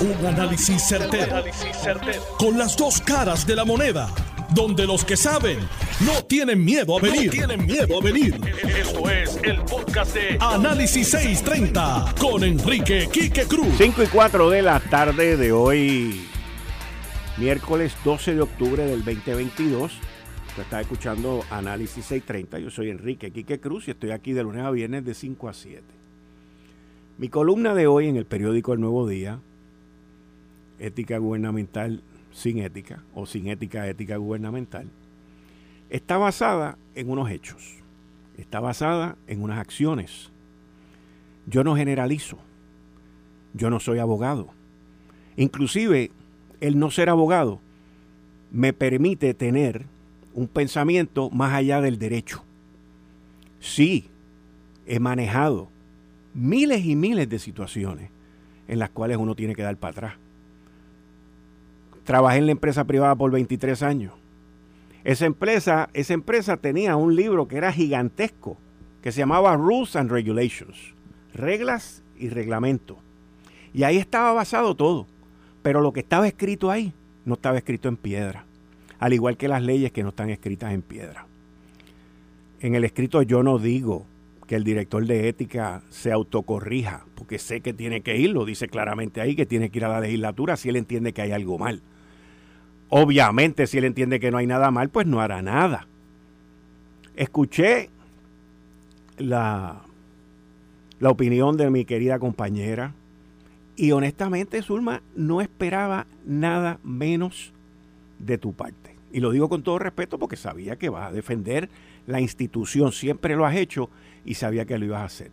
Un análisis certero, Con las dos caras de la moneda. Donde los que saben no tienen miedo a venir. tienen miedo a venir. Esto es el podcast de Análisis 630 con Enrique Quique Cruz. 5 y 4 de la tarde de hoy, miércoles 12 de octubre del 2022. Usted está escuchando Análisis 630. Yo soy Enrique Quique Cruz y estoy aquí de lunes a viernes de 5 a 7. Mi columna de hoy en el periódico El Nuevo Día ética gubernamental sin ética o sin ética ética gubernamental, está basada en unos hechos, está basada en unas acciones. Yo no generalizo, yo no soy abogado. Inclusive el no ser abogado me permite tener un pensamiento más allá del derecho. Sí, he manejado miles y miles de situaciones en las cuales uno tiene que dar para atrás Trabajé en la empresa privada por 23 años. Esa empresa, esa empresa tenía un libro que era gigantesco, que se llamaba Rules and Regulations, reglas y reglamentos. Y ahí estaba basado todo. Pero lo que estaba escrito ahí no estaba escrito en piedra. Al igual que las leyes que no están escritas en piedra. En el escrito yo no digo que el director de ética se autocorrija, porque sé que tiene que ir, lo dice claramente ahí, que tiene que ir a la legislatura si él entiende que hay algo mal. Obviamente, si él entiende que no hay nada mal, pues no hará nada. Escuché la, la opinión de mi querida compañera y honestamente, Zulma, no esperaba nada menos de tu parte. Y lo digo con todo respeto porque sabía que vas a defender la institución, siempre lo has hecho y sabía que lo ibas a hacer.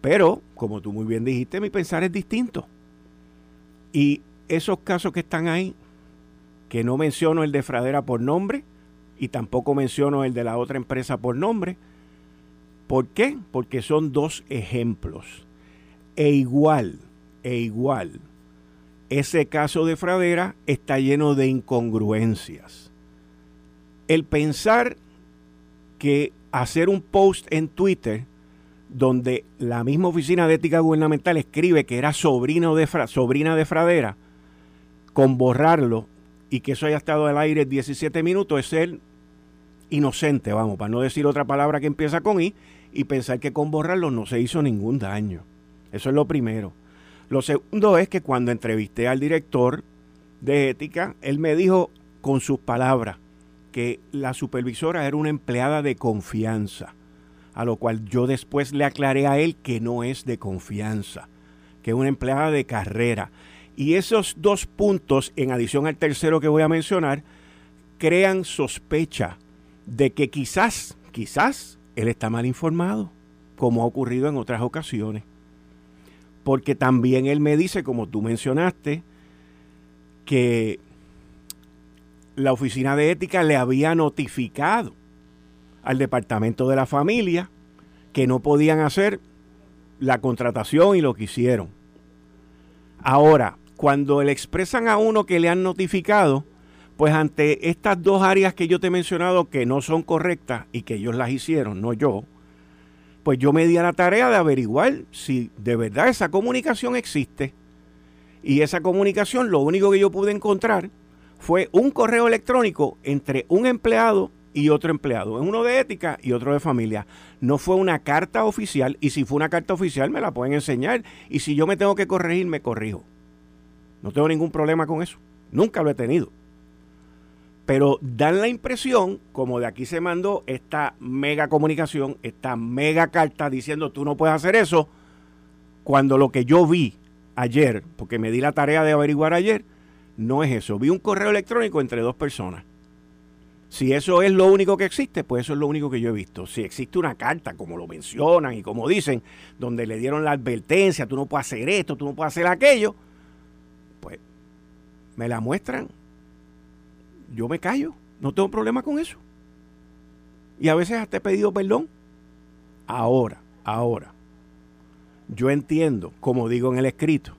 Pero, como tú muy bien dijiste, mi pensar es distinto. Y esos casos que están ahí que no menciono el de Fradera por nombre y tampoco menciono el de la otra empresa por nombre. ¿Por qué? Porque son dos ejemplos. E igual, e igual, ese caso de Fradera está lleno de incongruencias. El pensar que hacer un post en Twitter donde la misma oficina de ética gubernamental escribe que era sobrino de sobrina de Fradera, con borrarlo y que eso haya estado al aire 17 minutos es ser inocente, vamos, para no decir otra palabra que empieza con I, y pensar que con borrarlo no se hizo ningún daño. Eso es lo primero. Lo segundo es que cuando entrevisté al director de ética, él me dijo con sus palabras que la supervisora era una empleada de confianza, a lo cual yo después le aclaré a él que no es de confianza, que es una empleada de carrera. Y esos dos puntos, en adición al tercero que voy a mencionar, crean sospecha de que quizás, quizás, él está mal informado, como ha ocurrido en otras ocasiones. Porque también él me dice, como tú mencionaste, que la oficina de ética le había notificado al departamento de la familia que no podían hacer la contratación y lo que hicieron. Ahora, cuando le expresan a uno que le han notificado, pues ante estas dos áreas que yo te he mencionado que no son correctas y que ellos las hicieron, no yo, pues yo me di a la tarea de averiguar si de verdad esa comunicación existe. Y esa comunicación lo único que yo pude encontrar fue un correo electrónico entre un empleado y otro empleado, uno de ética y otro de familia. No fue una carta oficial y si fue una carta oficial me la pueden enseñar y si yo me tengo que corregir me corrijo. No tengo ningún problema con eso. Nunca lo he tenido. Pero dan la impresión, como de aquí se mandó esta mega comunicación, esta mega carta diciendo tú no puedes hacer eso, cuando lo que yo vi ayer, porque me di la tarea de averiguar ayer, no es eso. Vi un correo electrónico entre dos personas. Si eso es lo único que existe, pues eso es lo único que yo he visto. Si existe una carta, como lo mencionan y como dicen, donde le dieron la advertencia, tú no puedes hacer esto, tú no puedes hacer aquello, pues me la muestran, yo me callo, no tengo problema con eso. Y a veces hasta he pedido perdón. Ahora, ahora, yo entiendo, como digo en el escrito,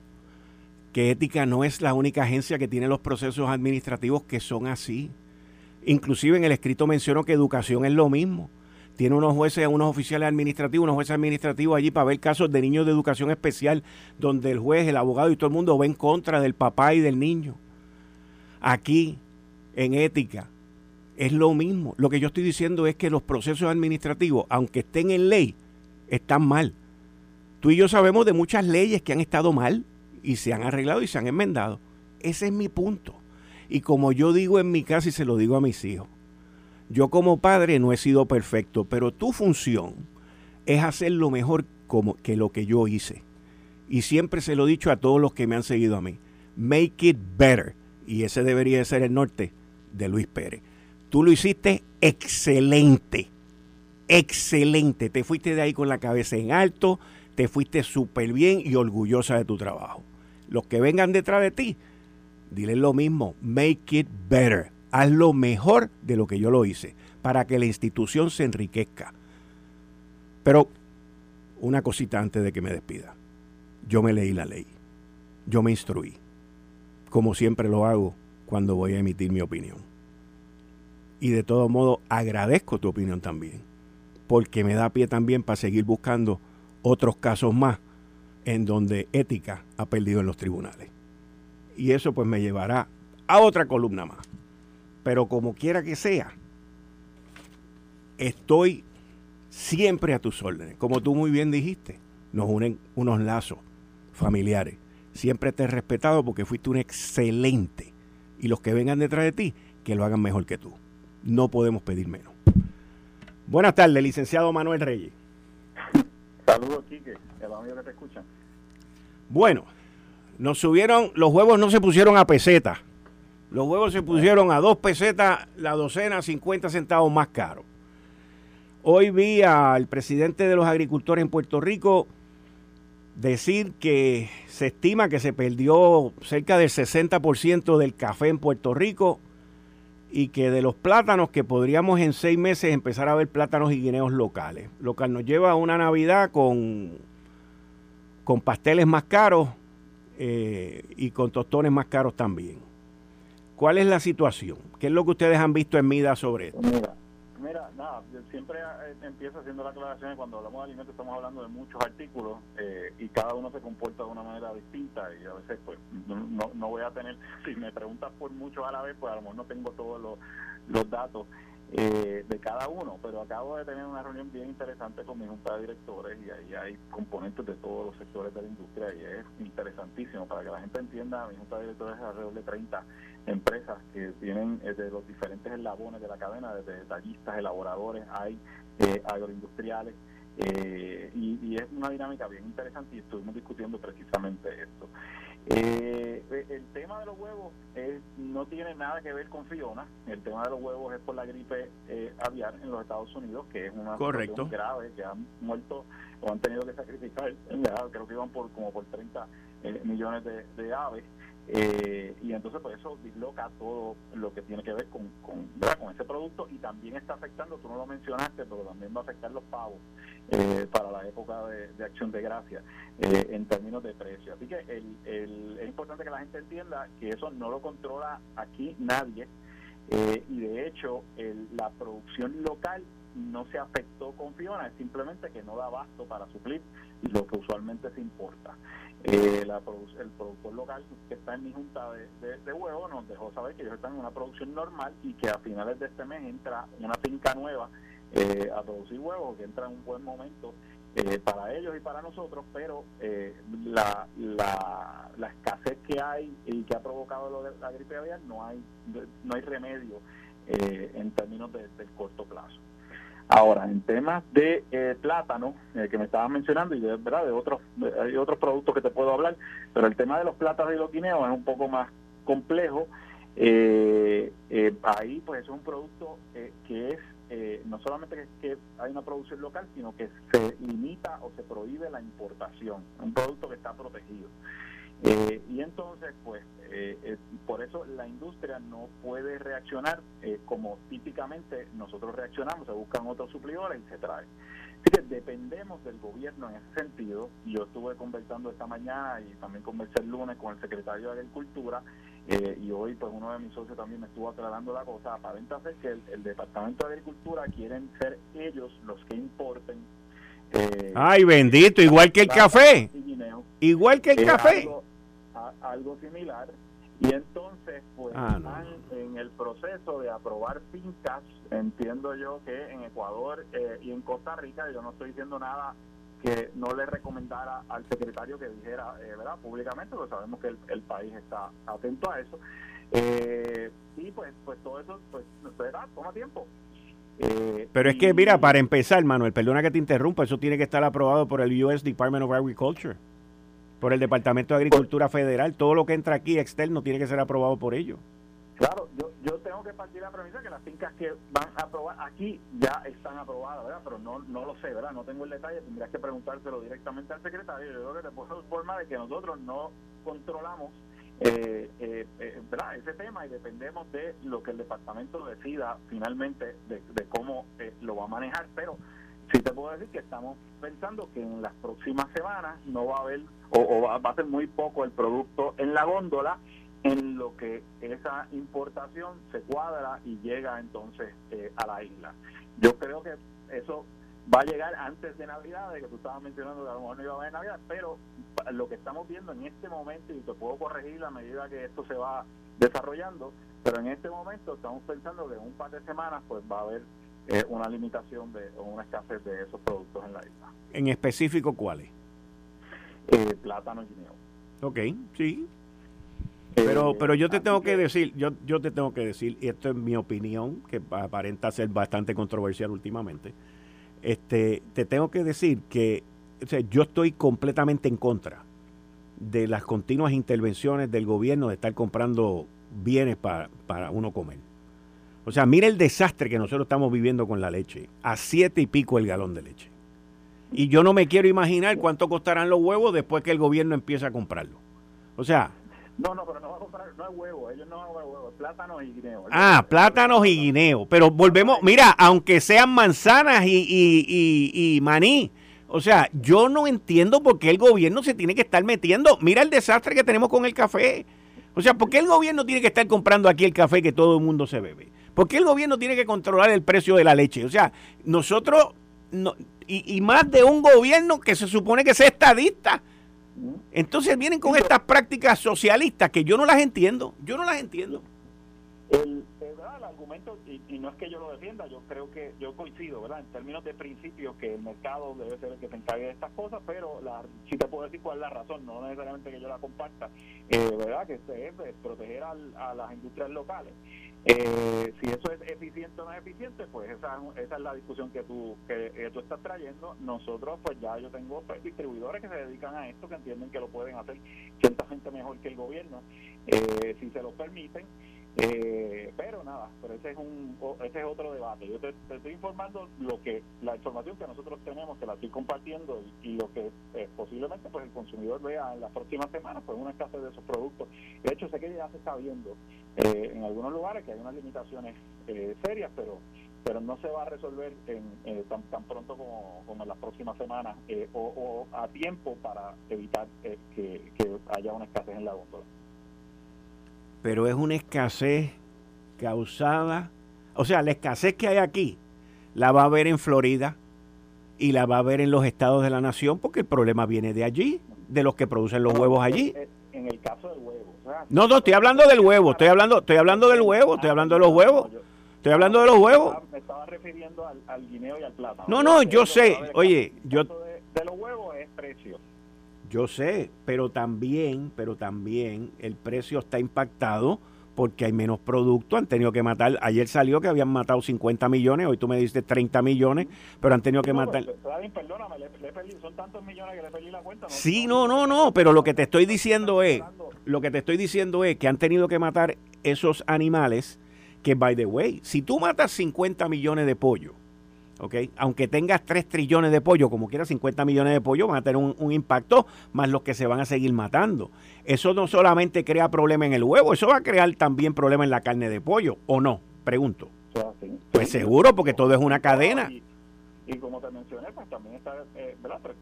que ética no es la única agencia que tiene los procesos administrativos que son así. Inclusive en el escrito menciono que educación es lo mismo. tiene unos jueces, unos oficiales administrativos, unos jueces administrativos allí para ver casos de niños de educación especial, donde el juez, el abogado y todo el mundo va en contra del papá y del niño. Aquí, en ética, es lo mismo. Lo que yo estoy diciendo es que los procesos administrativos, aunque estén en ley, están mal. Tú y yo sabemos de muchas leyes que han estado mal y se han arreglado y se han enmendado. Ese es mi punto. Y como yo digo en mi casa y se lo digo a mis hijos, yo como padre no he sido perfecto, pero tu función es hacer lo mejor como que lo que yo hice. Y siempre se lo he dicho a todos los que me han seguido a mí. Make it better. Y ese debería de ser el norte de Luis Pérez. Tú lo hiciste excelente. Excelente. Te fuiste de ahí con la cabeza en alto. Te fuiste súper bien y orgullosa de tu trabajo. Los que vengan detrás de ti, dile lo mismo. Make it better haz lo mejor de lo que yo lo hice, para que la institución se enriquezca. Pero una cosita antes de que me despida. Yo me leí la ley. Yo me instruí. Como siempre lo hago cuando voy a emitir mi opinión. Y de todo modo agradezco tu opinión también. Porque me da pie también para seguir buscando otros casos más en donde ética ha perdido en los tribunales. Y eso pues me llevará a otra columna más. Pero como quiera que sea, estoy siempre a tus órdenes. Como tú muy bien dijiste, nos unen unos lazos familiares. Siempre te he respetado porque fuiste un excelente. Y los que vengan detrás de ti, que lo hagan mejor que tú. No podemos pedir menos. Buenas tardes, licenciado Manuel Reyes. Saludos, Quique, el que te. Bueno, nos subieron, los huevos no se pusieron a peseta. Los huevos se pusieron a dos pesetas la docena, 50 centavos más caro. Hoy vi al presidente de los agricultores en Puerto Rico decir que se estima que se perdió cerca del 60% del café en Puerto Rico y que de los plátanos que podríamos en seis meses empezar a ver plátanos y guineos locales. Lo que nos lleva a una Navidad con, con pasteles más caros eh, y con tostones más caros también. ¿Cuál es la situación? ¿Qué es lo que ustedes han visto en MIDA sobre esto? Mira, mira nada, siempre eh, empiezo haciendo la aclaración cuando hablamos de alimentos estamos hablando de muchos artículos eh, y cada uno se comporta de una manera distinta y a veces pues no, no voy a tener, si me preguntas por muchos a la vez, pues a lo mejor no tengo todos los, los datos eh, de cada uno, pero acabo de tener una reunión bien interesante con mi junta de directores y ahí hay componentes de todos los sectores de la industria y es interesantísimo para que la gente entienda, mi junta de directores es alrededor de 30 empresas que tienen eh, de los diferentes eslabones de la cadena, desde detallistas, elaboradores, hay eh, agroindustriales, eh, y, y, es una dinámica bien interesante y estuvimos discutiendo precisamente esto. Eh, el tema de los huevos no tiene nada que ver con Fiona. El tema de los huevos es por la gripe eh, aviar en los Estados Unidos, que es una situación grave, que han muerto o han tenido que sacrificar, creo que iban por como por 30 eh, millones de, aves. Eh, y entonces pues eso disloca todo lo que tiene que ver con, con, con ese producto y también está afectando, tú no lo mencionaste, pero también va a afectar los pavos eh, para la época de, acción de gracia eh, en términos de precio. Así que el, el, es importante que la gente entienda que eso no lo controla aquí nadie eh, y de hecho el, la producción local no se afectó con Fiona, es simplemente que no da abasto para suplir lo que usualmente se importa. la el productor local que está en mi junta de, de, de huevos nos dejó saber que ellos están en una producción normal y que a finales de este mes entra una finca nueva eh, a producir huevos, que entra en un buen momento eh, para ellos y para nosotros, pero eh, la, la, la, escasez que hay y que ha provocado la gripe aviar, no hay, no hay remedio eh, en términos de, del corto plazo. Ahora, en temas de plátano, que me estabas mencionando, y de, ¿verdad? de otros hay otros productos que te puedo hablar, pero el tema de los plátanos y los guineos es un poco más complejo. ahí, pues, es un producto que es eh, no solamente que, hay una producción local, sino que se limita o se prohíbe la importación, un producto que está protegido. Eh, y en entonces, pues, eh, eh, por eso la industria no puede reaccionar eh, como típicamente nosotros reaccionamos, se buscan otros suplidores y se trae. Así que dependemos del gobierno en ese sentido. Yo estuve conversando esta mañana y también conversé el lunes con el secretario de Agricultura y hoy pues uno de mis socios también me estuvo aclarando la cosa. Aparenta ser que el, Departamento de Agricultura quieren ser ellos los que importen Ay, bendito, igual que el café. Igual que el café algo similar. Y entonces pues ah, están en el proceso de aprobar fincas. Entiendo yo que en Ecuador eh, y en Costa Rica yo no estoy diciendo nada que no le recomendara al secretario que dijera eh, verdad públicamente porque sabemos que el, país está atento a eso. Eh, y pues pues todo eso pues verdad toma tiempo. Pero es que, mira, para empezar, Manuel, perdona que te interrumpa, eso tiene que estar aprobado por el US Department of Agriculture por el Departamento de Agricultura Federal. Todo lo que entra aquí externo tiene que ser aprobado por ellos. Claro, yo, yo tengo que partir la premisa que las fincas que van a aprobar aquí ya están aprobadas, ¿verdad? Pero no, no lo sé, ¿verdad? No tengo el detalle, tendrías que preguntárselo directamente al secretario. Yo creo que te puedo informar de que nosotros no controlamos eh, eh, eh, ¿verdad? ese tema y dependemos de lo que el departamento decida finalmente de, cómo eh, lo va a manejar, pero sí te puedo decir que estamos pensando que en las próximas semanas no va a haber o, va, a ser muy poco el producto en la góndola en lo que esa importación se cuadra y llega entonces eh, a la isla. Yo creo que eso va a llegar antes de Navidad, de que tú estabas mencionando que a lo mejor no iba a haber Navidad, pero lo que estamos viendo en este momento, y te puedo corregir a medida que esto se va desarrollando, pero en este momento estamos pensando que en un par de semanas pues va a haber eh, una limitación de o una escasez de esos productos en la isla. ¿En específico cuáles? Eh, plátano y guineo. Ok, sí. Pero, eh, pero yo te tengo que, decir, yo, yo te tengo que decir, y esto es mi opinión, que aparenta ser bastante controversial últimamente, este, te tengo que decir que yo estoy completamente en contra de las continuas intervenciones del gobierno de estar comprando bienes para, para uno comer. O sea, mira el desastre que nosotros estamos viviendo con la leche. A siete y pico el galón de leche. Y yo no me quiero imaginar cuánto costarán los huevos después que el gobierno empiece a comprarlo. O sea... No, no, pero no va a comprar, no es huevo, ellos no van a comprar huevos, plátanos y guineo. Ah, plátanos y guineo. Pero volvemos, mira, aunque sean manzanas y, y, y maní, o sea, yo no entiendo por qué el gobierno se tiene que estar metiendo. Mira el desastre que tenemos con el café. O sea, ¿por qué el gobierno tiene que estar comprando aquí el café que todo el mundo se bebe? ¿Por qué el gobierno tiene que controlar el precio de la leche? O sea, nosotros, no, y, más de un gobierno que se supone que es estadista. Entonces vienen con estas prácticas socialistas que yo no las entiendo. Yo no las entiendo. El, argumento, y, no es que yo lo defienda, yo creo que yo coincido, ¿verdad? En términos de principio, que el mercado debe ser el que se encargue de estas cosas, pero la, sí te puedo decir cuál es la razón, no necesariamente que yo la comparta, eh, ¿verdad? Que es proteger a las industrias locales. Eh, si eso es eficiente o no es eficiente, pues esa, esa es la discusión que tú, que, tú estás trayendo. Nosotros, pues ya yo tengo pues, distribuidores que se dedican a esto, que entienden que lo pueden hacer ciertamente mejor que el gobierno, eh, si se lo permiten. Eh, pero nada, pero ese es un ese es otro debate. Yo te, estoy informando lo que la información que nosotros tenemos, que la estoy compartiendo y, lo que eh, posiblemente pues el consumidor vea en las próximas semanas, pues una escasez de esos productos. De hecho, sé que ya se está viendo eh, en algunos lugares que hay unas limitaciones serias, pero pero no se va a resolver en, tan, tan pronto como, como en las próximas semanas o, a tiempo para evitar que, que haya una escasez en la góndola pero es una escasez causada, o sea, la escasez que hay aquí la va a haber en Florida y la va a haber en los estados de la nación porque el problema viene de allí, de los que producen los huevos allí. En el caso del huevo. no, no, estoy hablando del huevo, estoy hablando, estoy hablando del huevo, estoy hablando de los huevos. Estoy hablando de los huevos. Me estaba refiriendo al, guineo y al plátano. No, no, yo sé. Oye, yo... De, los huevos es precio. Yo sé, pero también, pero también el precio está impactado porque hay menos producto, han tenido que matar, ayer salió que habían matado 50 millones, hoy tú me dices 30 millones, pero han tenido que matar... perdóname, le, son tantos millones que le perdí la cuenta. sí, no, no, no, pero lo que te estoy diciendo es, lo que te estoy diciendo es que han tenido que matar esos animales que, by the way, si tú matas 50 millones de pollo Aunque tengas 3 trillones de pollo, como quiera 50 millones de pollo, van a tener un, impacto más los que se van a seguir matando. Eso no solamente crea problema en el huevo, eso va a crear también problema en la carne de pollo, ¿o no? Pregunto. Pues seguro, porque todo es una cadena. Y, como te mencioné, pues también está eh,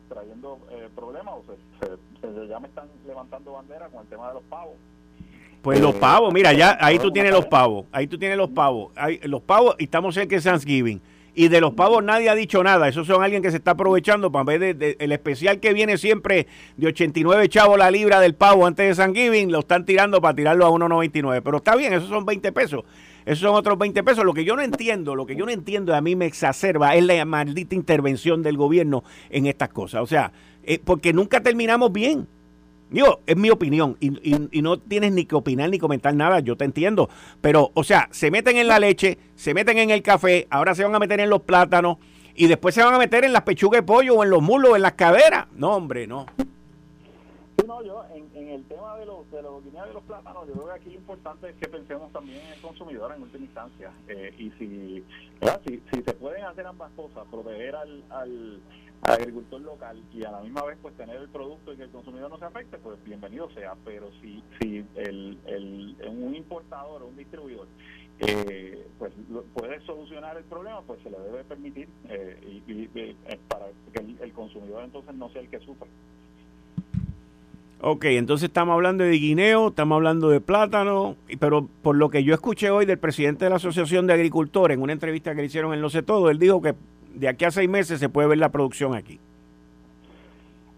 trayendo eh, problemas, o se, ya me están levantando bandera con el tema de los pavos. Pues los eh, pavos, mira, ya ahí tú tienes los pavos, ahí tú tienes los pavos, los pavos, y estamos en que Thanksgiving y de los pavos nadie ha dicho nada. Esos son alguien que se está aprovechando para ver de, el especial que viene siempre de 89 chavos la libra del pavo antes de San Giving, lo están tirando para tirarlo a 1.99. Pero está bien, esos son 20 pesos. Esos son otros 20 pesos. Lo que yo no entiendo, lo que yo no entiendo y a mí me exacerba es la maldita intervención del gobierno en estas cosas. O sea, eh, porque nunca terminamos bien. Digo, es mi opinión y, no tienes ni que opinar ni comentar nada, yo te entiendo. Pero, o sea, se meten en la leche, se meten en el café, ahora se van a meter en los plátanos y después se van a meter en las pechugas de pollo o en los mulos en las caderas. No, hombre, no. No, yo en, el tema de los, de los de los plátanos, yo creo que aquí lo importante es que pensemos también en el consumidor en última instancia. Eh, y si, si, si, se pueden hacer ambas cosas, proteger al, al agricultor local y a la misma vez pues tener el producto y que el consumidor no se afecte, pues bienvenido sea. Pero si, si el, el, un importador o un distribuidor eh, pues puede solucionar el problema, pues se le debe permitir eh, y, eh, para que el, consumidor entonces no sea el que sufra. Ok, entonces estamos hablando de guineo, estamos hablando de plátano, pero por lo que yo escuché hoy del presidente de la Asociación de Agricultores en una entrevista que le hicieron en Lo Sé Todo, él dijo que de aquí a seis meses se puede ver la producción aquí.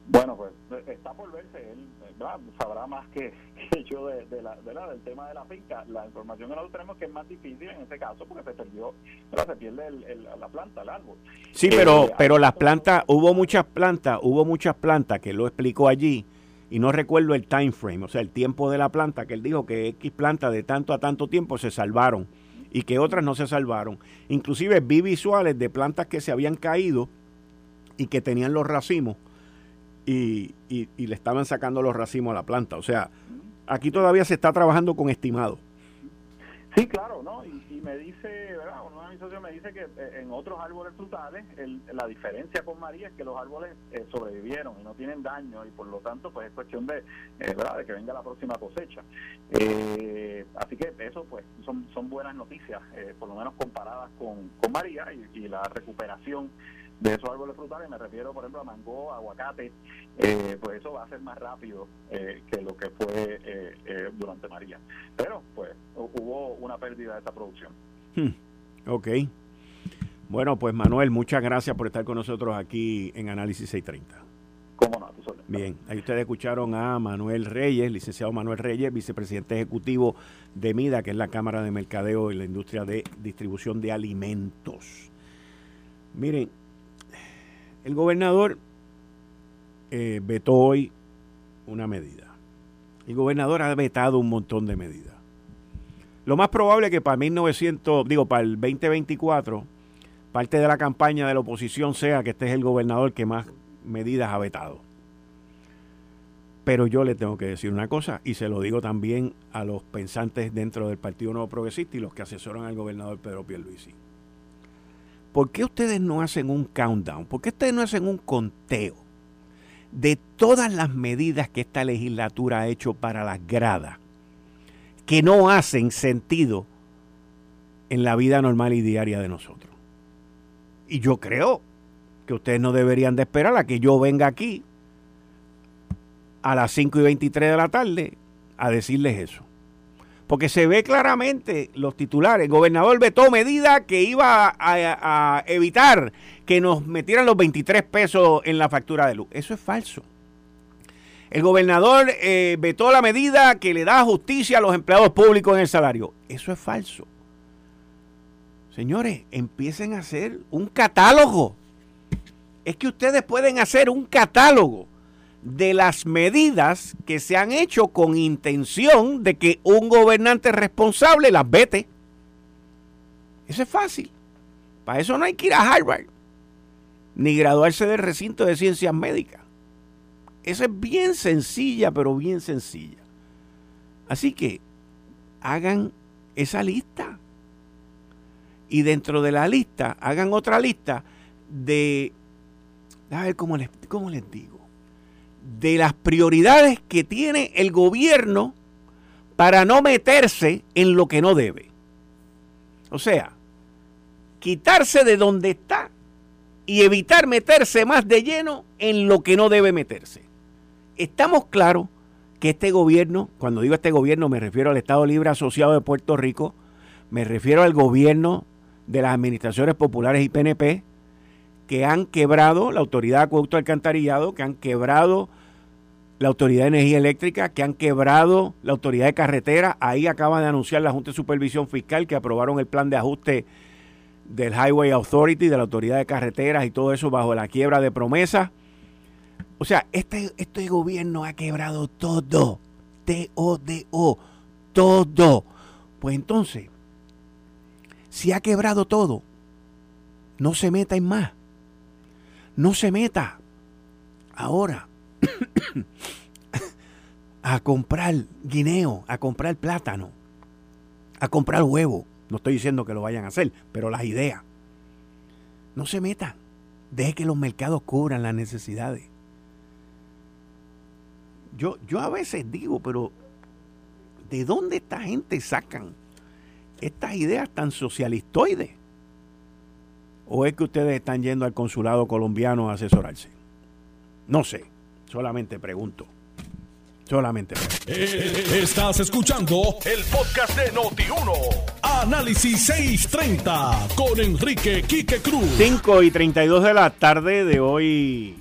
Bueno, pues está por verse, él sabrá más que, yo de, la, del tema de la finca. La información que nosotros tenemos que es más difícil en este caso porque se perdió, se pierde la planta, el árbol. Sí, pero, eh, pero las plantas, hubo muchas plantas, hubo muchas plantas que lo explicó allí y no recuerdo el time frame, o sea, el tiempo de la planta, que él dijo que X plantas de tanto a tanto tiempo se salvaron y que otras no se salvaron. Inclusive vi visuales de plantas que se habían caído y que tenían los racimos y, le estaban sacando los racimos a la planta. O sea, aquí todavía se está trabajando con estimado. Sí, claro, ¿no? Y, me dice, ¿verdad? Uno de mis socios me dice que eh, en otros árboles frutales la diferencia con María es que los árboles eh, sobrevivieron y no tienen daño y por lo tanto pues es cuestión de, eh, ¿verdad? de que venga la próxima cosecha. así que eso pues son, son buenas noticias, por lo menos comparadas con, con María y la recuperación de esos árboles frutales, me refiero por ejemplo a mango, aguacate, eh, pues eso va a ser más rápido eh, que lo que fue eh, durante María. Pero pues hubo una pérdida de esa producción. Hmm. Ok. Bueno, pues Manuel, muchas gracias por estar con nosotros aquí en Análisis 630. ¿Cómo no? Bien, ahí ustedes escucharon a Manuel Reyes, licenciado Manuel Reyes, vicepresidente ejecutivo de MIDA, que es la Cámara de Mercadeo y la Industria de Distribución de Alimentos. Miren, el gobernador eh, vetó hoy una medida. El gobernador ha vetado un montón de medidas. Lo más probable es que para 1900, digo, para el 2024, parte de la campaña de la oposición sea que este es el gobernador que más medidas ha vetado. Pero yo le tengo que decir una cosa, y se lo digo también a los pensantes dentro del Partido Nuevo Progresista y los que asesoran al gobernador Pedro Pierluisi. ¿Por qué ustedes no hacen un countdown? ¿Por qué ustedes no hacen un conteo de todas las medidas que esta legislatura ha hecho para las gradas que no hacen sentido en la vida normal y diaria de nosotros? Y yo creo que ustedes no deberían de esperar a que yo venga aquí a las 5 y 23 de la tarde a decirles eso. Porque se ve claramente los titulares. El gobernador vetó medida que iba a, evitar que nos metieran los 23 pesos en la factura de luz. Eso es falso. El gobernador eh, vetó la medida que le da justicia a los empleados públicos en el salario. Eso es falso. Señores, empiecen a hacer un catálogo. Es que ustedes pueden hacer un catálogo de las medidas que se han hecho con intención de que un gobernante responsable las vete. Eso es fácil. Para eso no hay que ir a Harvard, ni graduarse del recinto de ciencias médicas. Eso es bien sencilla, pero bien sencilla. Así que hagan esa lista. y dentro de la lista hagan otra lista de, a ver cómo les, cómo les digo, de las prioridades que tiene el gobierno para no meterse en lo que no debe. O sea, quitarse de donde está y evitar meterse más de lleno en lo que no debe meterse. Estamos claros que este gobierno, cuando digo este gobierno me refiero al Estado Libre Asociado de Puerto Rico, me refiero al gobierno de las administraciones populares y PNP, que han quebrado la Autoridad de Acueducto Alcantarillado, que han quebrado la Autoridad de Energía Eléctrica, que han quebrado la Autoridad de Carretera. Ahí acaba de anunciar la Junta de Supervisión Fiscal que aprobaron el plan de ajuste del Highway Authority, de la Autoridad de Carreteras y todo eso bajo la quiebra de promesas. O sea, este, este gobierno ha quebrado todo. T-O-D-O. Todo. Pues entonces, si ha quebrado todo, no se meta en más. No se meta ahora a comprar guineo, a comprar plátano, a comprar huevo. No estoy diciendo que lo vayan a hacer, pero las ideas. No se metan. Deje que los mercados cubran las necesidades. Yo, yo a veces digo, pero ¿de dónde esta gente sacan estas ideas tan socialistoides? ¿O es que ustedes están yendo al consulado colombiano a asesorarse? No sé, solamente pregunto. Solamente. Eh, estás escuchando el podcast de Noti1. Análisis 630 con Enrique Quique Cruz. 5 y 32 de la tarde de hoy,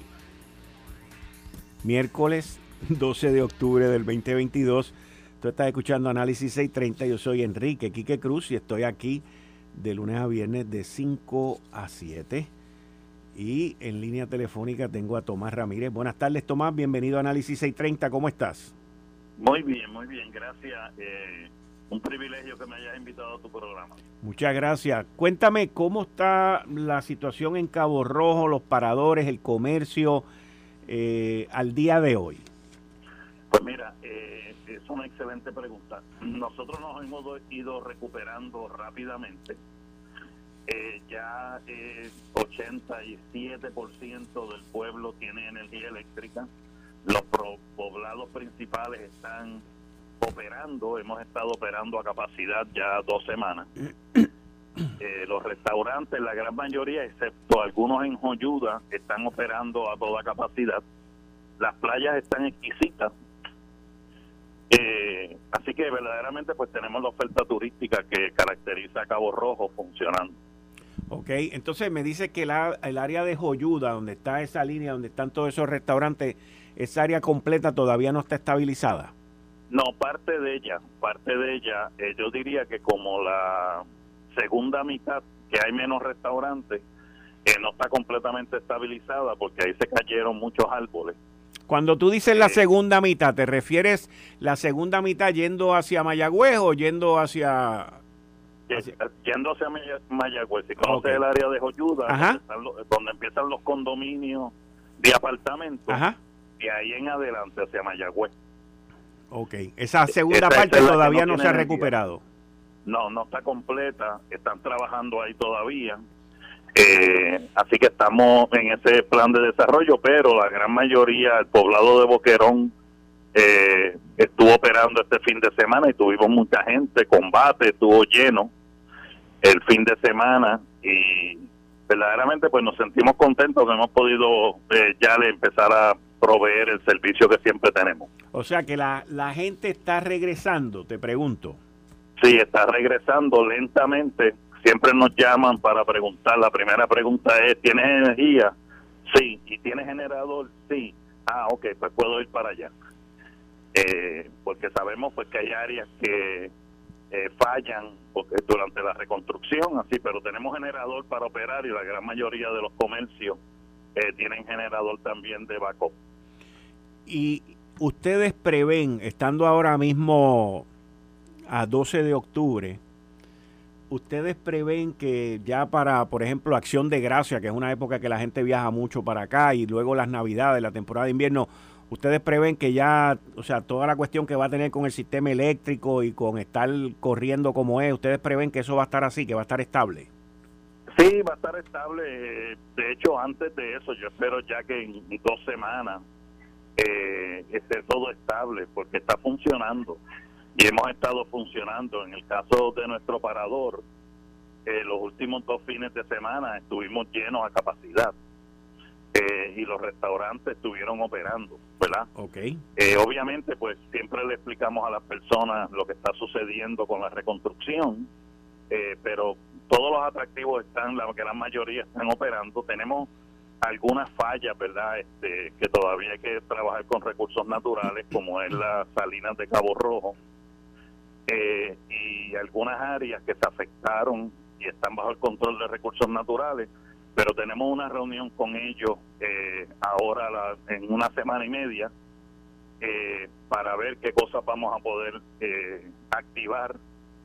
miércoles 12 de octubre del 2022. Tú estás escuchando Análisis 630. Yo soy Enrique Quique Cruz y estoy aquí de lunes a viernes de 5 a 7. Y en línea telefónica tengo a Tomás Ramírez. Buenas tardes, Tomás. Bienvenido a Análisis 630. ¿Cómo estás? Muy bien, muy bien. Gracias. Eh, un privilegio que me hayas invitado a tu programa. Muchas gracias. Cuéntame cómo está la situación en Cabo Rojo, los paradores, el comercio eh, al día de hoy. Pues mira, eh, es una excelente pregunta. Nosotros nos hemos ido recuperando rápidamente eh, ya eh, 87% del pueblo tiene energía eléctrica. Los poblados principales están operando, hemos estado operando a capacidad ya dos semanas. Eh, los restaurantes, la gran mayoría, excepto algunos en Joyuda, están operando a toda capacidad. Las playas están exquisitas. Eh, así que verdaderamente pues tenemos la oferta turística que caracteriza a Cabo Rojo funcionando. Ok, entonces me dice que la, el área de Joyuda, donde está esa línea, donde están todos esos restaurantes, esa área completa todavía no está estabilizada. No, parte de ella, parte de ella, eh, yo diría que como la segunda mitad, que hay menos restaurantes, eh, no está completamente estabilizada porque ahí se cayeron muchos árboles. Cuando tú dices la segunda mitad, ¿te refieres la segunda mitad yendo hacia Mayagüez o yendo hacia Yendo hacia Mayagüez, si conoces el área de Joyuda, donde, empiezan los condominios de apartamentos, y ahí en adelante hacia Mayagüez. Ok, esa segunda parte todavía no, se ha recuperado. No, no está completa, están trabajando ahí todavía. Eh, así que estamos en ese plan de desarrollo, pero la gran mayoría, el poblado de Boquerón, eh, estuvo operando este fin de semana y tuvimos mucha gente, combate, estuvo lleno el fin de semana y verdaderamente pues nos sentimos contentos que hemos podido eh, ya empezar a proveer el servicio que siempre tenemos. O sea que la, la gente está regresando, te pregunto. Sí, está regresando lentamente. Siempre nos llaman para preguntar. La primera pregunta es, ¿tienes energía? Sí. ¿Y tienes generador? Sí. Ah, ok, pues puedo ir para allá eh, porque sabemos pues que hay áreas que eh, fallan durante la reconstrucción, así, pero tenemos generador para operar y la gran mayoría de los comercios eh, tienen generador también de backup. Y ustedes prevén, estando ahora mismo a 12 de octubre, ustedes prevén que ya para, por ejemplo, Acción de Gracia, que es una época que la gente viaja mucho para acá, y luego las Navidades, la temporada de invierno, ustedes prevén que ya, o sea, toda la cuestión que va a tener con el sistema eléctrico y con estar corriendo como es, ustedes prevén que eso va a estar así, que va a estar estable. Sí, va a estar estable. De hecho, antes de eso, yo espero ya que en dos semanas eh, esté todo estable, porque está funcionando. Y hemos estado funcionando. En el caso de nuestro parador, eh, los últimos dos fines de semana estuvimos llenos a capacidad. Eh, y los restaurantes estuvieron operando, ¿verdad? Ok. Eh, obviamente, pues siempre le explicamos a las personas lo que está sucediendo con la reconstrucción, eh, pero todos los atractivos están, la gran mayoría están operando. Tenemos algunas fallas, ¿verdad? Este, que todavía hay que trabajar con recursos naturales, como es las salinas de Cabo Rojo, y algunas áreas que se afectaron y están bajo el control de recursos naturales pero tenemos una reunión con ellos eh, ahora en una semana y media eh, para ver qué cosas vamos a poder eh, activar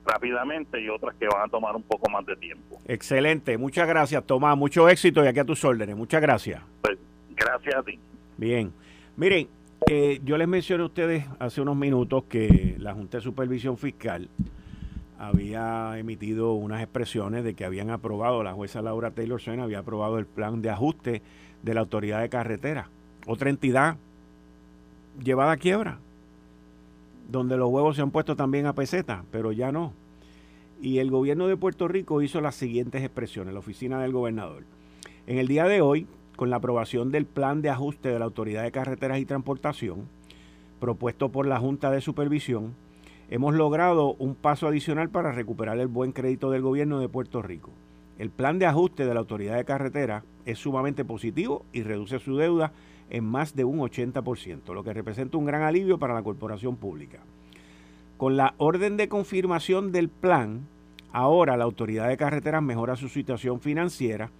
rápidamente y otras que van a tomar un poco más de tiempo. Excelente, muchas gracias Tomás, mucho éxito y aquí a tus órdenes, muchas gracias. Pues gracias a ti. Bien, miren, yo les mencioné a ustedes hace unos minutos que la Junta de Supervisión Fiscal había emitido unas expresiones de que habían aprobado, la jueza Laura Taylor Swain había aprobado el plan de ajuste de la autoridad de carretera, otra entidad llevada a quiebra, donde los huevos se han puesto también a peseta, pero ya no. Y el gobierno de Puerto Rico hizo las siguientes expresiones, la oficina del gobernador. En el día de hoy, con la aprobación del plan de ajuste de la autoridad de carreteras y transportación, propuesto por la Junta de Supervisión, hemos logrado un paso adicional para recuperar el buen crédito del gobierno de Puerto Rico. El plan de ajuste de la Autoridad de Carretera es sumamente positivo y reduce su deuda en más de un 80%, lo que representa un gran alivio para la corporación pública. Con la orden de confirmación del plan, ahora la Autoridad de Carreteras mejora su situación financiera,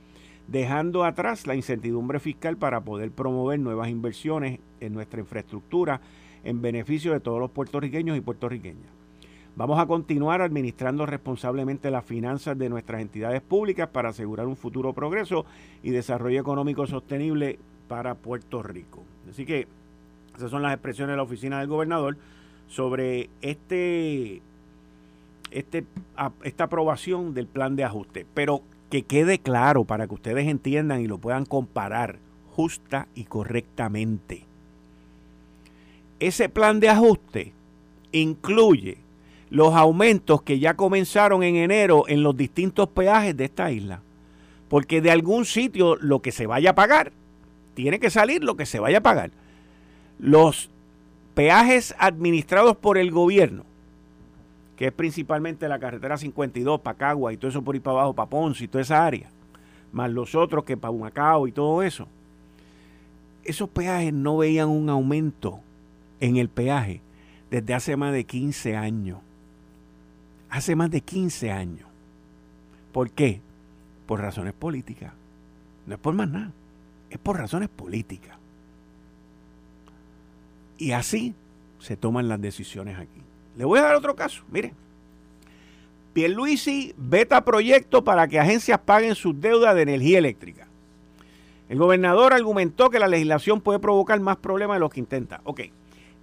dejando atrás la incertidumbre fiscal para poder promover nuevas inversiones en nuestra infraestructura en beneficio de todos los puertorriqueños y puertorriqueñas. Vamos a continuar administrando responsablemente las finanzas de nuestras entidades públicas para asegurar un futuro progreso y desarrollo económico sostenible para Puerto Rico. Así que esas son las expresiones de la oficina del gobernador sobre este, este, esta aprobación del plan de ajuste. Pero que quede claro para que ustedes entiendan y lo puedan comparar justa y correctamente ese plan de ajuste incluye los aumentos que ya comenzaron en enero en los distintos peajes de esta isla. Porque de algún sitio lo que se vaya a pagar, tiene que salir lo que se vaya a pagar. Los peajes administrados por el gobierno, que es principalmente la carretera 52, Pacagua y todo eso por ahí para abajo, para Ponce y toda esa área, más los otros que para Humacao y todo eso, esos peajes no veían un aumento en el peaje desde hace más de 15 años. Hace más de 15 años. ¿Por qué? Por razones políticas. No es por más nada. Es por razones políticas. Y así se toman las decisiones aquí. Le voy a dar otro caso. Mire. Pierluisi veta proyecto para que agencias paguen sus deudas de energía eléctrica. El gobernador argumentó que la legislación puede provocar más problemas de los que intenta. Ok,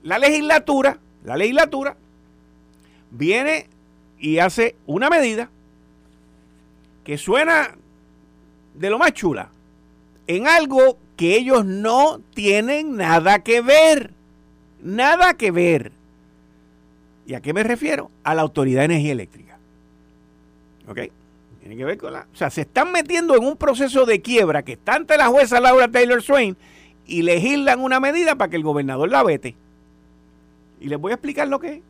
la legislatura, la legislatura viene y hace una medida que suena de lo más chula en algo que ellos no tienen nada que ver. Nada que ver. ¿Y a qué me refiero? A la Autoridad de Energía Eléctrica. ¿Ok? Tiene que ver con la... O sea, se están metiendo en un proceso de quiebra que está ante la jueza Laura Taylor Swain y legislan una medida para que el gobernador la vete. Y les voy a explicar lo que es,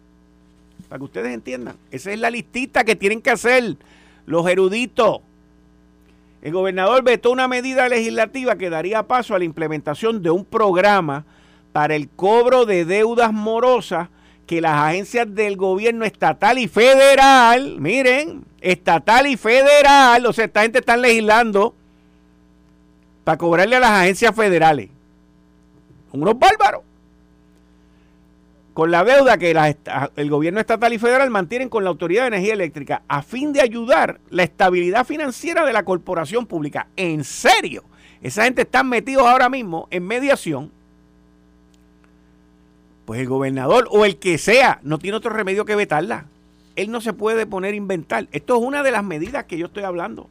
para que ustedes entiendan. Esa es la listita que tienen que hacer los eruditos. El gobernador vetó una medida legislativa que daría paso a la implementación de un programa para el cobro de deudas morosas que las agencias del gobierno estatal y federal, miren, estatal y federal, o sea, esta gente está legislando para cobrarle a las agencias federales. Unos bárbaros con la deuda que el gobierno estatal y federal mantienen con la Autoridad de Energía Eléctrica a fin de ayudar la estabilidad financiera de la corporación pública. En serio, esa gente está metidos ahora mismo en mediación. Pues el gobernador o el que sea no tiene otro remedio que vetarla. Él no se puede poner a inventar. Esto es una de las medidas que yo estoy hablando.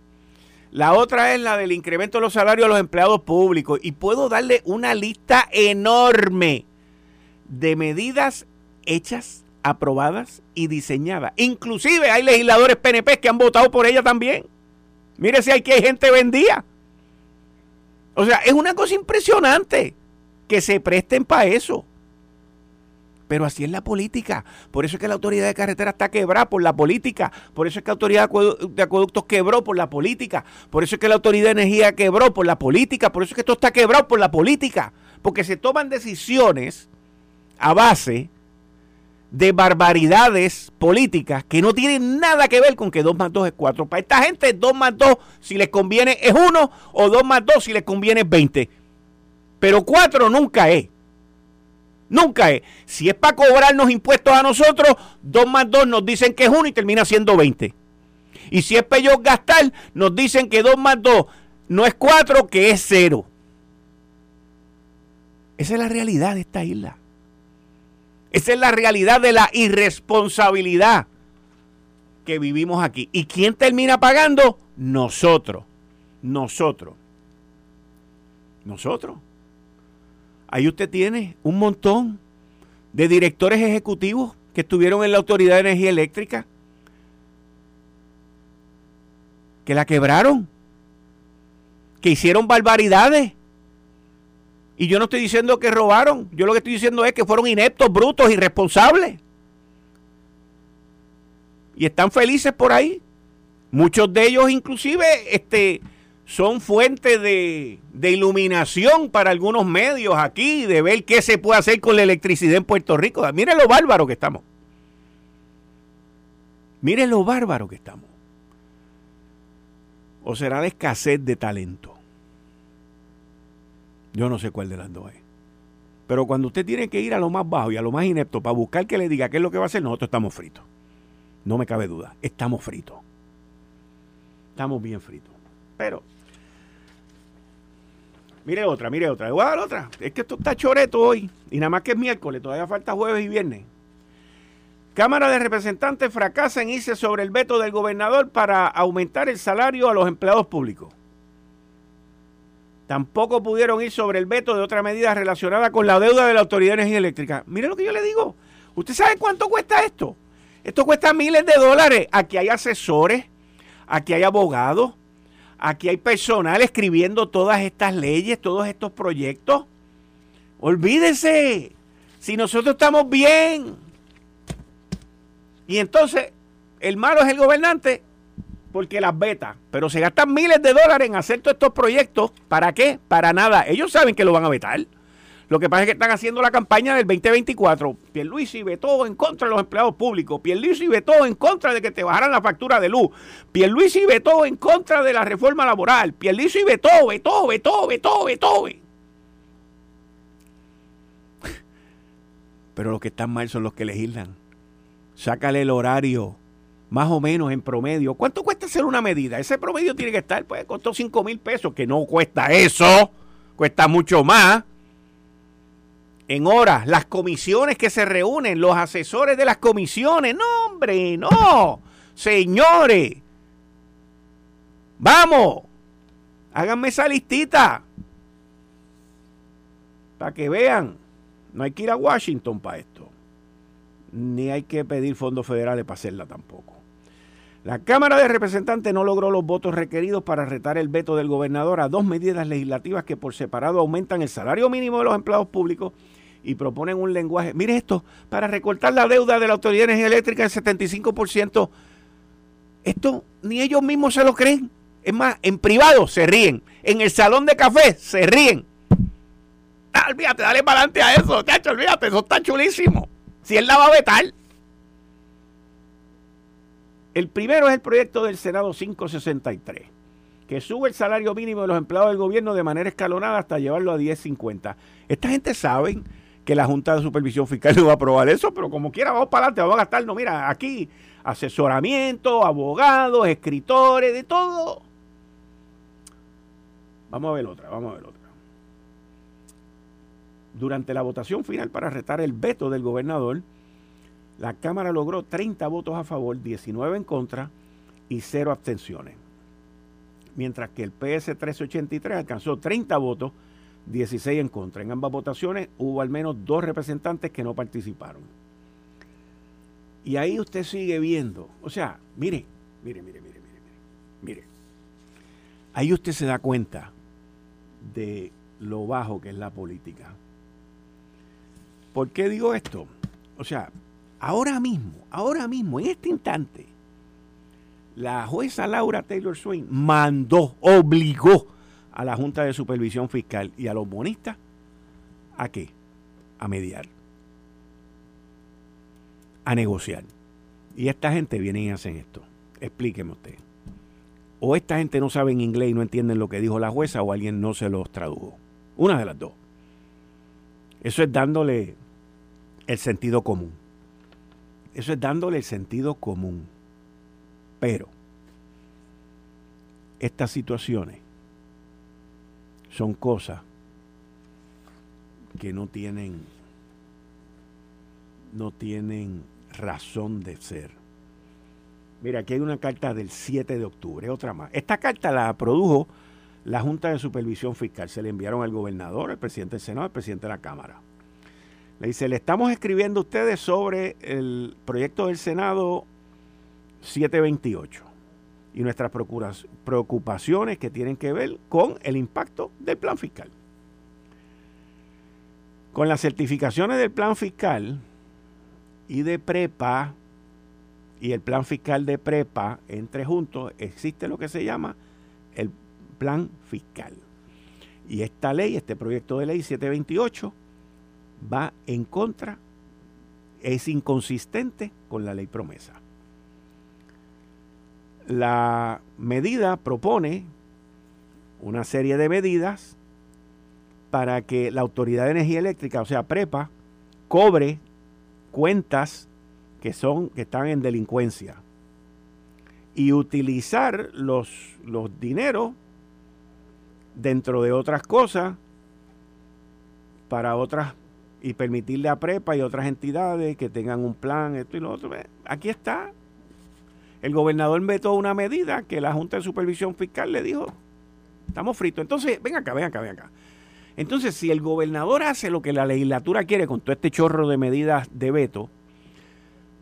La otra es la del incremento de los salarios a los empleados públicos. Y puedo darle una lista enorme de medidas hechas, aprobadas y diseñadas. Inclusive hay legisladores PNP que han votado por ella también. Mire si hay hay gente vendida. O sea, es una cosa impresionante que se presten para eso. Pero así es la política. Por eso es que la autoridad de carretera está quebrada por la política. Por eso es que la autoridad de acueductos quebró por la política. Por eso es que la autoridad de energía quebró por la política. Por eso es que esto está quebrado por la política. Porque se toman decisiones a base de barbaridades políticas que no tienen nada que ver con que 2 más 2 es 4. Para esta gente 2 más 2 si les conviene es 1 o 2 más 2 si les conviene es 20. Pero 4 nunca es. Nunca es. Si es para cobrarnos impuestos a nosotros, 2 más 2 nos dicen que es 1 y termina siendo 20. Y si es para ellos gastar, nos dicen que 2 más 2 no es 4, que es 0. Esa es la realidad de esta isla. Esa es la realidad de la irresponsabilidad que vivimos aquí. ¿Y quién termina pagando? Nosotros. Nosotros. Nosotros. Ahí usted tiene un montón de directores ejecutivos que estuvieron en la Autoridad de Energía Eléctrica, que la quebraron, que hicieron barbaridades. Y yo no estoy diciendo que robaron, yo lo que estoy diciendo es que fueron ineptos, brutos, irresponsables. Y están felices por ahí. Muchos de ellos inclusive este, son fuentes de, de, iluminación para algunos medios aquí, de ver qué se puede hacer con la electricidad en Puerto Rico. Miren lo bárbaro que estamos. Miren lo bárbaro que estamos. ¿O será de escasez de talento? Yo no sé cuál de las dos es. Pero cuando usted tiene que ir a lo más bajo y a lo más inepto para buscar que le diga qué es lo que va a hacer, nosotros estamos fritos. No me cabe duda, estamos fritos. Estamos bien fritos. Pero Mire otra, mire otra. Voy a dar otra. Es que esto está choreto hoy. Y nada más que es miércoles, todavía falta jueves y viernes. Cámara de Representantes fracasa en irse sobre el veto del gobernador para aumentar el salario a los empleados públicos. Tampoco pudieron ir sobre el veto de otra medida relacionada con la deuda de la Autoridad de Energía Eléctrica. Mire lo que yo le digo. ¿Usted sabe cuánto cuesta esto? Esto cuesta miles de dólares. Aquí hay asesores, aquí hay abogados, Aquí hay personal escribiendo todas estas leyes, todos estos proyectos. Olvídese, si nosotros estamos bien. Y entonces, el malo es el gobernante porque las beta, pero se gastan miles de dólares en hacer todos estos proyectos. ¿Para qué? Para nada. Ellos saben que lo van a vetar. Lo que pasa es que están haciendo la campaña del 2024. Pierluisi vetó en contra de los empleados públicos. Pierluisi vetó en contra de que te bajaran la factura de luz. Pierluisi vetó en contra de la reforma laboral. Pierluisi vetó, vetó, vetó, vetó, vetó. Pero los que están mal son los que legislan. Sácale el horario más o menos en promedio. ¿Cuánto cuesta hacer una medida? Ese promedio tiene que estar, pues costó 5 mil pesos, que no cuesta eso, cuesta mucho más en horas, las comisiones que se reúnen, los asesores de las comisiones. No, hombre, no. Señores, vamos, háganme esa listita para que vean. No hay que ir a Washington para esto, ni hay que pedir fondos federales para hacerla tampoco. La Cámara de Representantes no logró los votos requeridos para retar el veto del gobernador a dos medidas legislativas que por separado aumentan el salario mínimo de los empleados públicos y proponen un lenguaje. Mire esto, para recortar la deuda de la Autoridad de Energía Eléctrica en 75%. Esto ni ellos mismos se lo creen. Es más, en privado se ríen. En el salón de café se ríen. Ah, olvídate, dale para adelante a eso, chacho, olvídate, eso está chulísimo. Si él la va a vetar. El primero es el proyecto del Senado 563, que sube el salario mínimo de los empleados del gobierno de manera escalonada hasta llevarlo a 10.50. Esta gente sabe que la Junta de Supervisión Fiscal no va a aprobar eso, pero como quiera, vamos para adelante, vamos a gastar, no, mira, aquí asesoramiento, abogados, escritores, de todo. Vamos a ver otra, vamos a ver otra. Durante la votación final para retar el veto del gobernador, la Cámara logró 30 votos a favor, 19 en contra y 0 abstenciones. mientras que el PS 383 alcanzó 30 votos, 16 en contra. En ambas votaciones hubo al menos dos representantes que no participaron. Y ahí usted sigue viendo, o sea, mire, mire, mire, mire, mire, mire. Ahí usted se da cuenta de lo bajo que es la política. ¿Por qué digo esto? O sea, ahora mismo, ahora mismo, en este instante, la jueza Laura Taylor Swain mandó, obligó a la Junta de Supervisión Fiscal y a los bonistas a qué? A mediar, a negociar. Y esta gente viene y hacen esto. Explíqueme usted. O esta gente no sabe en inglés y no entienden lo que dijo la jueza o alguien no se los tradujo. Una de las dos. Eso es dándole el sentido común. Eso es dándole el sentido común. Pero estas situaciones son cosas que no tienen no tienen razón de ser. Mira, aquí hay una carta del 7 de octubre, otra más. Esta carta la produjo la Junta de Supervisión Fiscal. Se le enviaron al gobernador, al presidente del Senado, al presidente de la Cámara. Le dice, le estamos escribiendo a ustedes sobre el proyecto del Senado 728 y nuestras preocupaciones que tienen que ver con el impacto del plan fiscal. Con las certificaciones del plan fiscal y de prepa y el plan fiscal de prepa entre juntos, existe lo que se llama el plan fiscal. Y esta ley, este proyecto de ley 728, va en contra, es inconsistente con la ley promesa. La medida propone una serie de medidas para que la Autoridad de Energía Eléctrica, o sea, PREPA, cobre cuentas que son que están en delincuencia y utilizar los, los dineros dentro de otras cosas para otras y permitirle a Prepa y otras entidades que tengan un plan, esto y lo otro. Aquí está. El gobernador vetó una medida que la Junta de Supervisión Fiscal le dijo, estamos fritos. Entonces, ven acá, ven acá, ven acá. Entonces, si el gobernador hace lo que la legislatura quiere con todo este chorro de medidas de veto,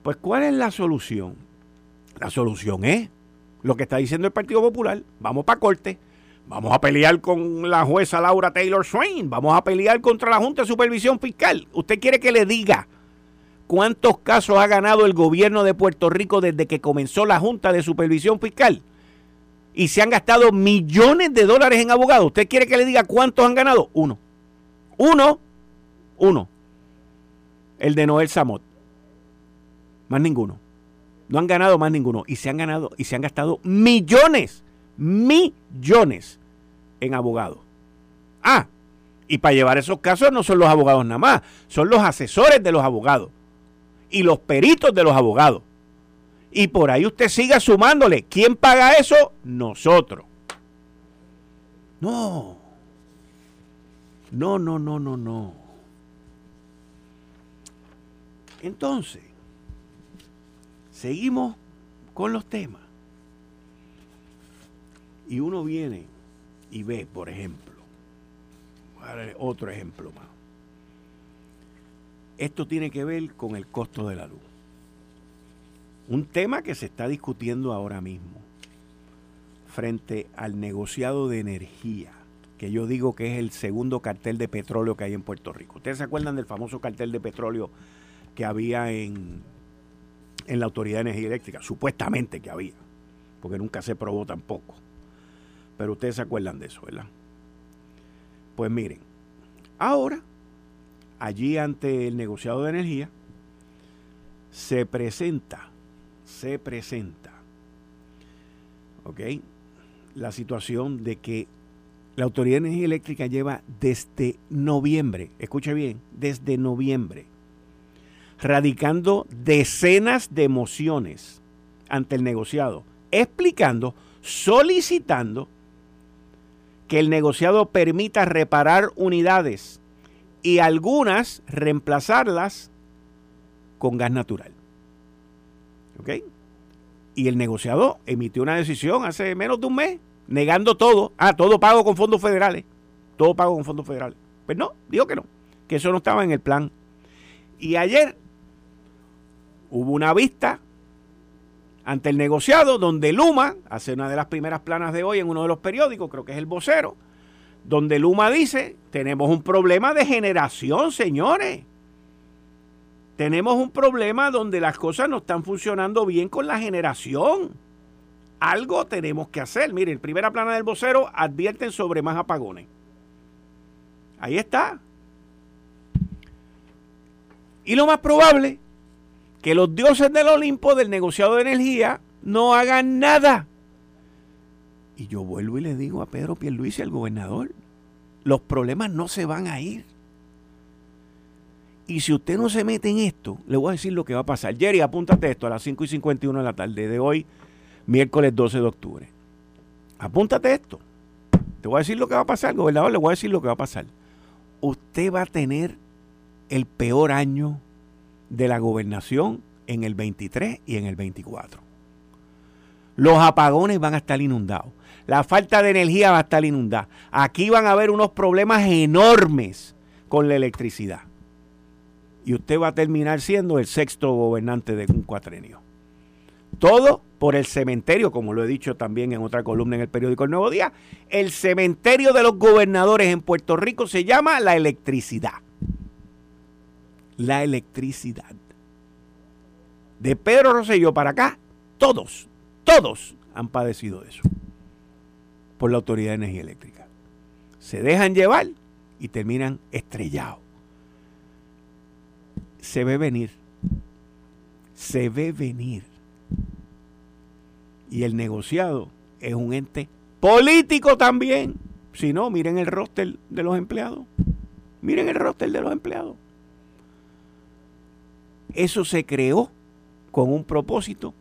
pues ¿cuál es la solución? La solución es lo que está diciendo el Partido Popular. Vamos para corte Vamos a pelear con la jueza Laura Taylor Swain. Vamos a pelear contra la Junta de Supervisión Fiscal. ¿Usted quiere que le diga cuántos casos ha ganado el gobierno de Puerto Rico desde que comenzó la Junta de Supervisión Fiscal? Y se han gastado millones de dólares en abogados. ¿Usted quiere que le diga cuántos han ganado? Uno. Uno. Uno. El de Noel Samot. Más ninguno. No han ganado más ninguno. Y se han ganado y se han gastado millones millones en abogados. Ah, y para llevar esos casos no son los abogados nada más, son los asesores de los abogados y los peritos de los abogados. Y por ahí usted siga sumándole. ¿Quién paga eso? Nosotros. No. No, no, no, no, no. Entonces, seguimos con los temas. Y uno viene y ve, por ejemplo, otro ejemplo más. Esto tiene que ver con el costo de la luz. Un tema que se está discutiendo ahora mismo frente al negociado de energía, que yo digo que es el segundo cartel de petróleo que hay en Puerto Rico. ¿Ustedes se acuerdan del famoso cartel de petróleo que había en, en la Autoridad de Energía Eléctrica? Supuestamente que había, porque nunca se probó tampoco. Pero ustedes se acuerdan de eso, ¿verdad? Pues miren, ahora, allí ante el negociado de energía, se presenta, se presenta, ¿ok? La situación de que la Autoridad de Energía Eléctrica lleva desde noviembre, escuche bien, desde noviembre, radicando decenas de mociones ante el negociado, explicando, solicitando que el negociado permita reparar unidades y algunas reemplazarlas con gas natural. ¿Ok? Y el negociado emitió una decisión hace menos de un mes negando todo. Ah, todo pago con fondos federales. Todo pago con fondos federales. Pues no, dijo que no, que eso no estaba en el plan. Y ayer hubo una vista ante el negociado donde Luma hace una de las primeras planas de hoy en uno de los periódicos, creo que es el vocero, donde Luma dice, tenemos un problema de generación, señores. Tenemos un problema donde las cosas no están funcionando bien con la generación. Algo tenemos que hacer. Miren, primera plana del vocero advierten sobre más apagones. Ahí está. Y lo más probable, que los dioses del Olimpo del negociado de energía no hagan nada. Y yo vuelvo y le digo a Pedro Pierluisi, al gobernador, los problemas no se van a ir. Y si usted no se mete en esto, le voy a decir lo que va a pasar. Jerry, apúntate esto a las 5 y 51 de la tarde de hoy, miércoles 12 de octubre. Apúntate esto. Te voy a decir lo que va a pasar, gobernador, le voy a decir lo que va a pasar. Usted va a tener el peor año de la gobernación en el 23 y en el 24. Los apagones van a estar inundados. La falta de energía va a estar inundada. Aquí van a haber unos problemas enormes con la electricidad. Y usted va a terminar siendo el sexto gobernante de un cuatrenio. Todo por el cementerio, como lo he dicho también en otra columna en el periódico El Nuevo Día. El cementerio de los gobernadores en Puerto Rico se llama la electricidad. La electricidad. De Pedro Rosselló para acá, todos, todos han padecido de eso por la Autoridad de Energía Eléctrica. Se dejan llevar y terminan estrellados. Se ve venir. Se ve venir. Y el negociado es un ente político también. Si no, miren el roster de los empleados. Miren el roster de los empleados. Eso se creó con un propósito.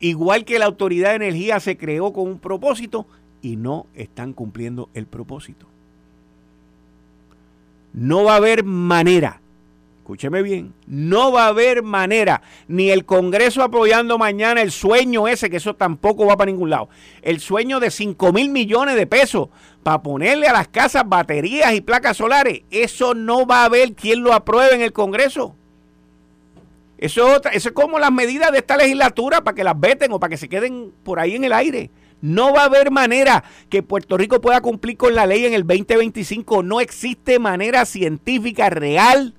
Igual que la Autoridad de Energía se creó con un propósito y no están cumpliendo el propósito. No va a haber manera, escúcheme bien, no va a haber manera, ni el Congreso apoyando mañana el sueño ese, que eso tampoco va para ningún lado, el sueño de 5 mil millones de pesos para ponerle a las casas baterías y placas solares, eso no va a haber quien lo apruebe en el Congreso. Eso, eso es como las medidas de esta legislatura para que las veten o para que se queden por ahí en el aire. No va a haber manera que Puerto Rico pueda cumplir con la ley en el 2025. No existe manera científica real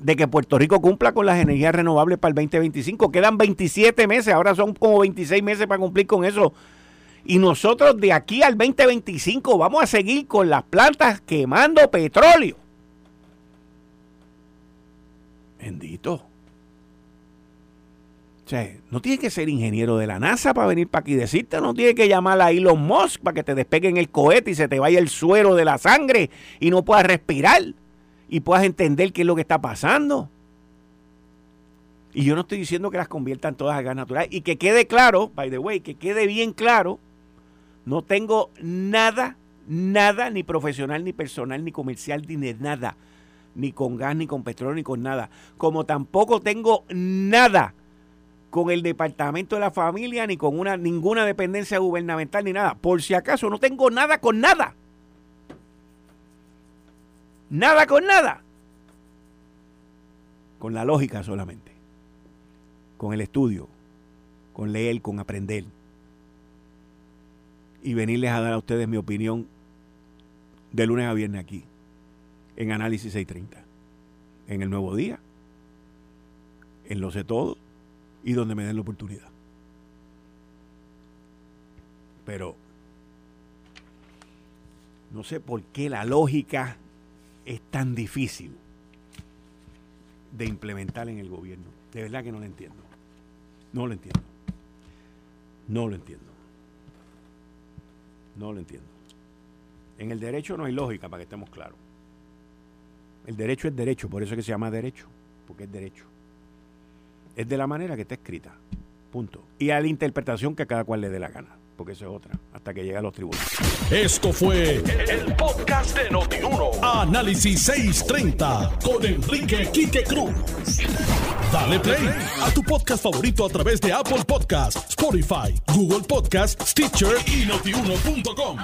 de que Puerto Rico cumpla con las energías renovables para el 2025. Quedan 27 meses, ahora son como 26 meses para cumplir con eso. Y nosotros de aquí al 2025 vamos a seguir con las plantas quemando petróleo. Bendito no tiene que ser ingeniero de la NASA para venir para aquí decirte, no tiene que llamar a Elon Musk para que te despeguen el cohete y se te vaya el suero de la sangre y no puedas respirar y puedas entender qué es lo que está pasando. Y yo no estoy diciendo que las conviertan todas a gas natural. Y que quede claro, by the way, que quede bien claro, no tengo nada, nada, ni profesional, ni personal, ni comercial, ni de nada. Ni con gas, ni con petróleo, ni con nada. Como tampoco tengo nada con el Departamento de la Familia ni con una, ninguna dependencia gubernamental ni nada. Por si acaso, no tengo nada con nada. Nada con nada. Con la lógica solamente. Con el estudio. Con leer, con aprender. Y venirles a dar a ustedes mi opinión de lunes a viernes aquí. En Análisis 630. En el Nuevo Día. En Lo sé todo y donde me den la oportunidad. Pero no sé por qué la lógica es tan difícil de implementar en el gobierno. De verdad que no lo entiendo. No lo entiendo. No lo entiendo. No lo entiendo. En el derecho no hay lógica, para que estemos claros. El derecho es derecho, por eso es que se llama derecho, porque es derecho es de la manera que está escrita. Punto. Y a la interpretación que a cada cual le dé la gana. porque eso es otra, hasta que llegue a los tribunales. Esto fue el, podcast de Notiuno. Análisis 630 con Enrique Quique Cruz. Dale play a tu podcast favorito a través de Apple Podcasts, Spotify, Google Podcasts, Stitcher y notiuno.com.